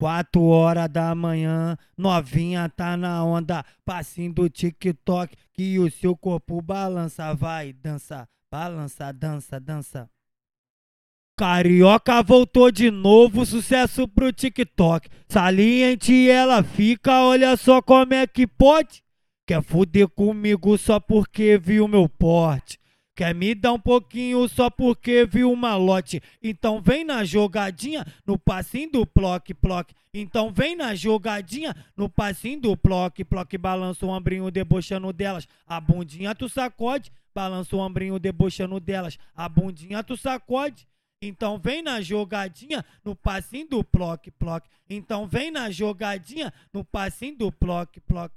Quatro horas da manhã, novinha tá na onda, passinho do TikTok, que o seu corpo balança, vai, dança, balança, dança, dança. Carioca voltou de novo, sucesso pro TikTok. Saliente ela fica, olha só como é que pode. Quer fuder comigo só porque viu meu porte. Quer me dar um pouquinho só porque viu uma lote. Então vem na jogadinha, no passinho do ploc, ploc. Então vem na jogadinha, no passinho do ploc, ploc. Balança o ombrinho debochando delas. A bundinha tu sacode, balança o ombrinho debochando delas. A bundinha tu sacode. Então vem na jogadinha, no passinho do ploc, ploc. Então vem na jogadinha, no passinho do ploc, ploc.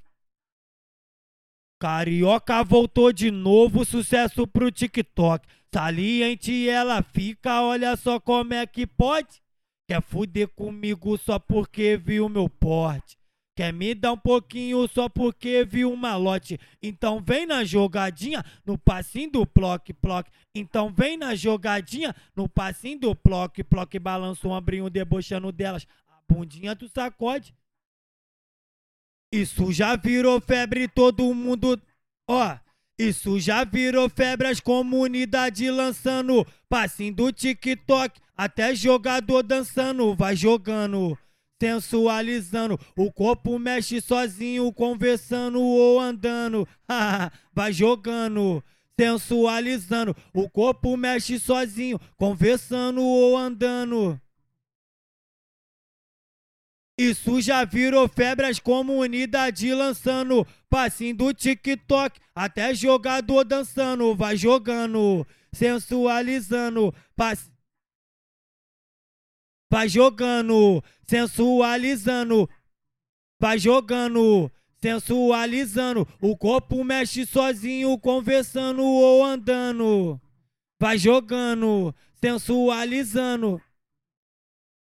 Carioca voltou de novo, sucesso pro TikTok. Saliente ela fica, olha só como é que pode. Quer fuder comigo só porque viu meu porte. Quer me dar um pouquinho só porque viu uma lote. Então vem na jogadinha, no passinho do ploc, ploc. Então vem na jogadinha, no passinho do ploc, ploc. Balança o ombrinho debochando delas. A bundinha tu sacode. Isso já virou febre, todo mundo. Ó, isso já virou febre, as comunidades lançando. Passinho do TikTok, até jogador dançando, vai jogando. Sensualizando, o corpo mexe sozinho, conversando ou andando. vai jogando sensualizando. O corpo mexe sozinho, conversando ou andando. Isso já virou febre, as comunidades lançando. Passinho do TikTok, até jogador dançando. Vai jogando, sensualizando. Vai jogando, sensualizando. Vai jogando, sensualizando. O corpo mexe sozinho, conversando ou andando. Vai jogando, sensualizando.